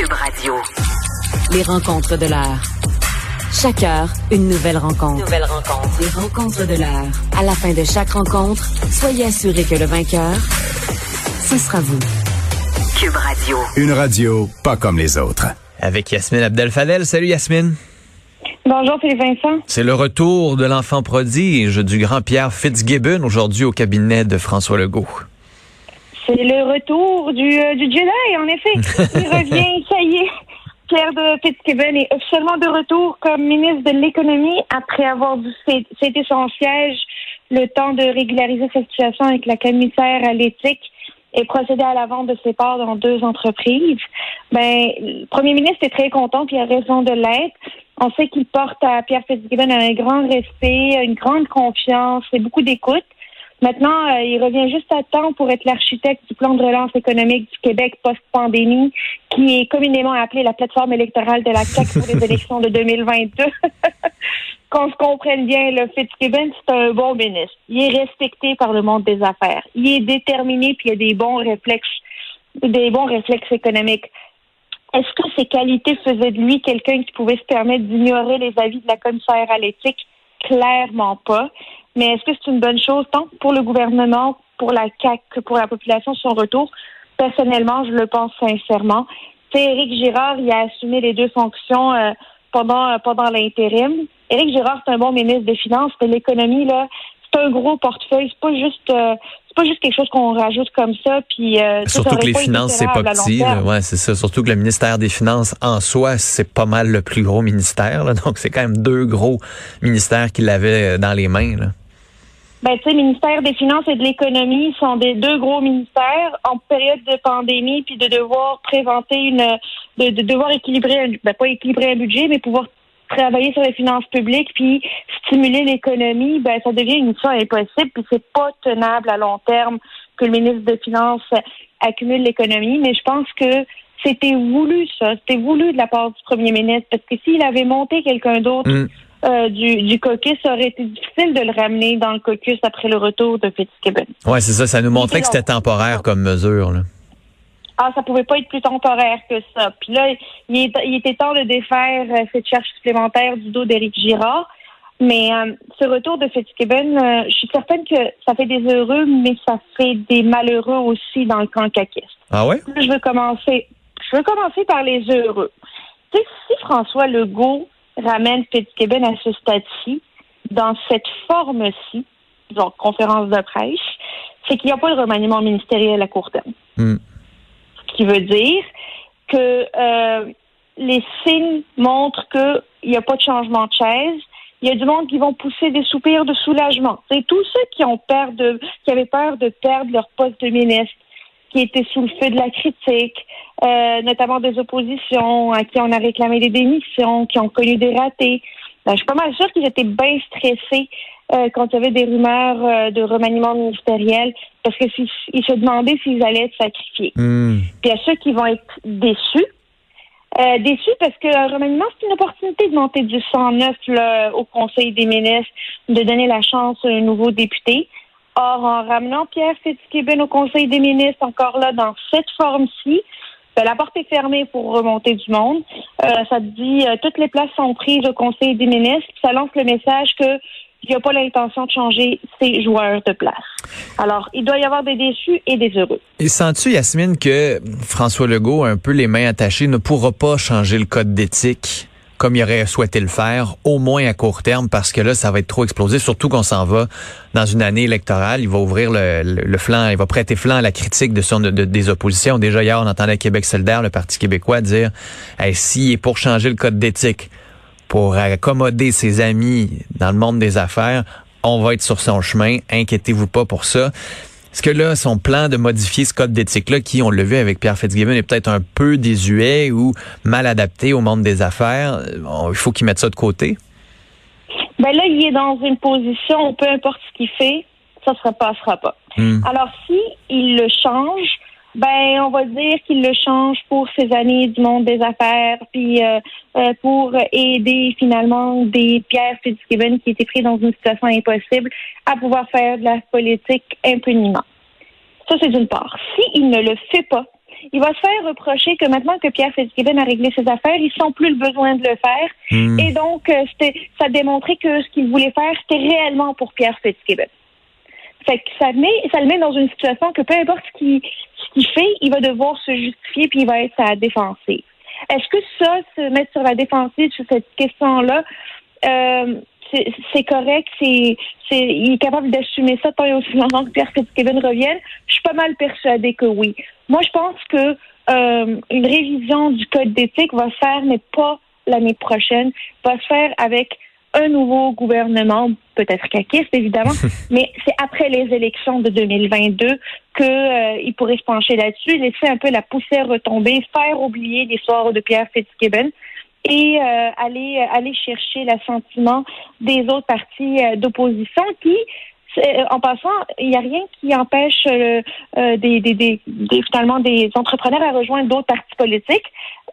Cube Radio. Les rencontres de l'heure. Chaque heure, une nouvelle rencontre. Nouvelle rencontre. Les rencontres de l'heure. À la fin de chaque rencontre, soyez assurés que le vainqueur, ce sera vous. Cube Radio. Une radio pas comme les autres. Avec Yasmine Abdel-Fadel. Salut Yasmine. Bonjour Philippe Vincent. C'est le retour de l'enfant prodige du grand Pierre Fitzgibbon aujourd'hui au cabinet de François Legault. C'est le retour du, euh, du Jedi, en effet. Il revient, ça y est. Pierre de Fitzgibbon est officiellement de retour comme ministre de l'économie après avoir dû céder son siège le temps de régulariser sa situation avec la commissaire à l'éthique et procéder à la vente de ses parts dans deux entreprises. Ben, le premier ministre est très content, puis il a raison de l'être. On sait qu'il porte à Pierre Fitzgibbon un grand respect, une grande confiance et beaucoup d'écoute. Maintenant, euh, il revient juste à temps pour être l'architecte du plan de relance économique du Québec post-pandémie, qui est communément appelé la plateforme électorale de la CAQ pour les élections de 2022. Qu'on se comprenne bien, le Fitzgibbon, c'est un bon ministre. Il est respecté par le monde des affaires. Il est déterminé, puis il a des bons réflexes, des bons réflexes économiques. Est-ce que ses qualités faisaient de lui quelqu'un qui pouvait se permettre d'ignorer les avis de la commissaire à l'éthique? Clairement pas. Mais est-ce que c'est une bonne chose tant pour le gouvernement, pour la CAC que pour la population son retour? Personnellement, je le pense sincèrement. C'est Éric Girard, il a assumé les deux fonctions euh, pendant euh, pendant l'intérim. Éric Girard, c'est un bon ministre des Finances, mais l'économie, là, c'est un gros portefeuille. C'est pas juste euh, c'est pas juste quelque chose qu'on rajoute comme ça. Puis surtout que les finances, c'est pas petit. Ouais, c'est ça. Surtout que le ministère des Finances en soi, c'est pas mal le plus gros ministère. Là. Donc c'est quand même deux gros ministères qu'il avait dans les mains. Là. Ben, tu sais, ministère des Finances et de l'Économie sont des deux gros ministères en période de pandémie, puis de devoir présenter une, de, de devoir équilibrer, un, ben, pas équilibrer un budget, mais pouvoir travailler sur les finances publiques, puis stimuler l'économie, ben, ça devient une mission impossible, puis c'est pas tenable à long terme que le ministre des Finances accumule l'économie, mais je pense que c'était voulu, ça. C'était voulu de la part du premier ministre, parce que s'il avait monté quelqu'un d'autre, mm. Euh, du, du caucus, ça aurait été difficile de le ramener dans le caucus après le retour de Fitzgibbon. Oui, c'est ça. Ça nous montrait que c'était temporaire comme mesure. Là. Ah, ça pouvait pas être plus temporaire que ça. Puis là, il, il était temps de défaire euh, cette charge supplémentaire du dos d'Éric Girard. Mais euh, ce retour de Fitzgibbon, je suis certaine que ça fait des heureux, mais ça fait des malheureux aussi dans le camp caquiste. Ah ouais? je veux commencer. Je veux commencer par les heureux. Tu sais, si François Legault ramène Fitzgibbon à ce stade-ci, dans cette forme-ci, donc conférence de presse, c'est qu'il n'y a pas de remaniement ministériel à court terme. Hmm. Ce qui veut dire que euh, les signes montrent qu'il n'y a pas de changement de chaise. Il y a du monde qui vont pousser des soupirs de soulagement. C'est tous ceux qui ont peur de, qui avaient peur de perdre leur poste de ministre, qui étaient sous le feu de la critique, euh, notamment des oppositions à qui on a réclamé des démissions, qui ont connu des ratés. Ben, je suis pas mal sûre qu'ils étaient bien stressés euh, quand il y avait des rumeurs euh, de remaniement ministériel, parce que ils se demandaient s'ils allaient être sacrifiés. Hmm. Puis il y a ceux qui vont être déçus. déçus parce qu'un remaniement, c'est une opportunité de monter du 109 là, au Conseil des ministres, de donner la chance à un nouveau député. Or, en ramenant Pierre Fitzgibbon au Conseil des ministres, encore là, dans cette forme-ci, ben, la porte est fermée pour remonter du monde. Euh, ça dit euh, toutes les places sont prises au Conseil des ministres. Ça lance le message que il n'y a pas l'intention de changer ses joueurs de place. Alors, il doit y avoir des déçus et des heureux. Et sens-tu, Yasmine, que François Legault, un peu les mains attachées, ne pourra pas changer le code d'éthique? Comme il aurait souhaité le faire, au moins à court terme, parce que là, ça va être trop explosé, surtout qu'on s'en va dans une année électorale. Il va ouvrir le, flanc, il va prêter flanc à la critique de son, de, des oppositions. Déjà hier, on entendait Québec solidaire, le Parti québécois, dire hey, s'il est pour changer le code d'éthique, pour accommoder ses amis dans le monde des affaires, on va être sur son chemin. Inquiétez-vous pas pour ça. Est-ce que là, son plan de modifier ce code d'éthique-là, qui, on l'a vu avec Pierre Fitzgibbon, est peut-être un peu désuet ou mal adapté au monde des affaires, il faut qu'il mette ça de côté? Ben là, il est dans une position, peu importe ce qu'il fait, ça ne se passera pas. Hmm. Alors, si il le change, ben, on va dire qu'il le change pour ses amis du monde des affaires, puis euh, euh, pour aider finalement des Pierre Fitzgibbon qui étaient pris dans une situation impossible à pouvoir faire de la politique impunément. Ça, c'est d'une part. S'il ne le fait pas, il va se faire reprocher que maintenant que Pierre Fitzgibbon a réglé ses affaires, ils sont plus le besoin de le faire. Hmm. Et donc, euh, ça démontrait que ce qu'il voulait faire, c'était réellement pour Pierre Fitzgibbon. Fait que ça, met, ça le met dans une situation que peu importe ce qu'il, fait, il va devoir se justifier puis il va être à la défensive. Est-ce que ça, se mettre sur la défensive sur cette question-là, euh, c'est, correct, c'est, c'est, il est capable d'assumer ça tant et aussi longtemps que Pierre Fitzgibbon revienne? Je suis pas mal persuadée que oui. Moi, je pense que euh, une révision du code d'éthique va se faire, mais pas l'année prochaine, va se faire avec un nouveau gouvernement, peut-être caquiste évidemment, mais c'est après les élections de 2022 que euh, il pourrait se pencher là-dessus, laisser un peu la poussière retomber, faire oublier l'histoire de Pierre Fitzgibbon et euh, aller aller chercher l'assentiment des autres partis euh, d'opposition qui en passant, il n'y a rien qui empêche euh, euh, des, finalement des entrepreneurs à rejoindre d'autres partis politiques,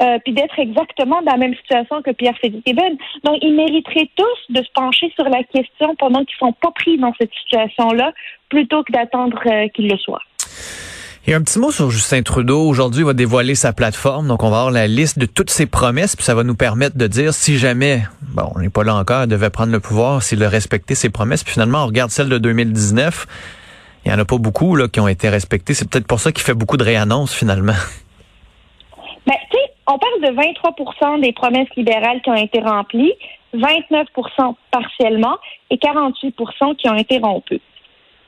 euh, puis d'être exactement dans la même situation que Pierre Fitzgibbon. Donc, ils mériteraient tous de se pencher sur la question pendant qu'ils sont pas pris dans cette situation-là, plutôt que d'attendre euh, qu'ils le soient. Et un petit mot sur Justin Trudeau. Aujourd'hui, il va dévoiler sa plateforme. Donc, on va avoir la liste de toutes ses promesses. Puis ça va nous permettre de dire si jamais, bon, on n'est pas là encore, il devait prendre le pouvoir, s'il a respecté ses promesses. Puis finalement, on regarde celle de 2019. Il y en a pas beaucoup là, qui ont été respectées. C'est peut-être pour ça qu'il fait beaucoup de réannonces finalement. Ben, tu sais, on parle de 23% des promesses libérales qui ont été remplies, 29% partiellement et 48% qui ont été rompues.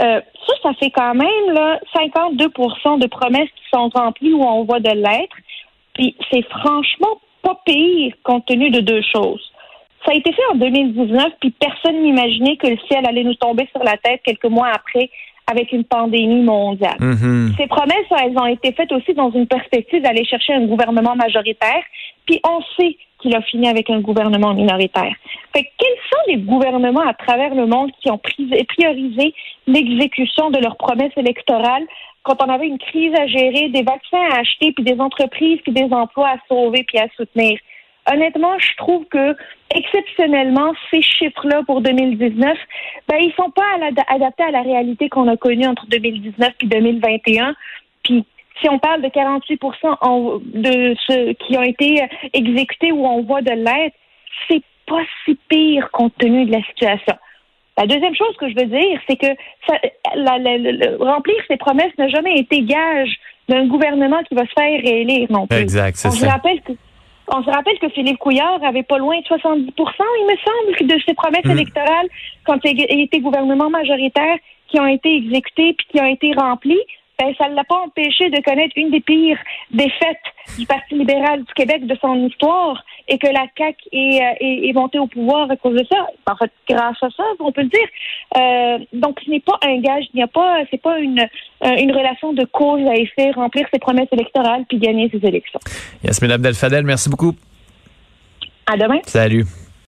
Euh, ça, ça fait quand même là, 52 de promesses qui sont remplies où on voit de l'être. Puis c'est franchement pas pire compte tenu de deux choses. Ça a été fait en 2019, puis personne n'imaginait que le ciel allait nous tomber sur la tête quelques mois après avec une pandémie mondiale. Mhm. Ces promesses, elles ont été faites aussi dans une perspective d'aller chercher un gouvernement majoritaire, puis on sait qu'il a fini avec un gouvernement minoritaire. Quels sont les gouvernements à travers le monde qui ont pri- priorisé l'exécution de leurs promesses électorales quand on avait une crise à gérer, des vaccins à acheter, puis des entreprises, puis des emplois à sauver, puis à soutenir? Honnêtement, je trouve que exceptionnellement, ces chiffres-là pour 2019, ben ils sont pas adaptés à la réalité qu'on a connue entre 2019 et 2021. Puis si on parle de 48 en- de ceux qui ont été euh, exécutés ou on voit de l'aide, c'est pas si pire compte tenu de la situation. La deuxième chose que je veux dire, c'est que ça, la- la- la- le- remplir ces promesses n'a jamais été gage d'un gouvernement qui va se faire réélire non plus. Exact, c'est On se ça. rappelle que on se rappelle que Philippe Couillard avait pas loin de 70% il me semble, de ses promesses Mm. électorales quand il été gouvernement majoritaire qui ont été exécutées puis qui ont été remplies. Ben, ça ne l'a pas empêché de connaître une des pires défaites du Parti libéral du Québec de son histoire et que la CAQ est, euh, est, est montée au pouvoir à cause de ça. En fait, grâce à ça, on peut le dire. Euh, donc, ce n'est pas un gage, il n'y a pas, c'est pas une, euh, une relation de cause à effet, remplir ses promesses électorales puis gagner ses élections. Yasmine Abdel-Fadel, merci beaucoup. À demain. Salut.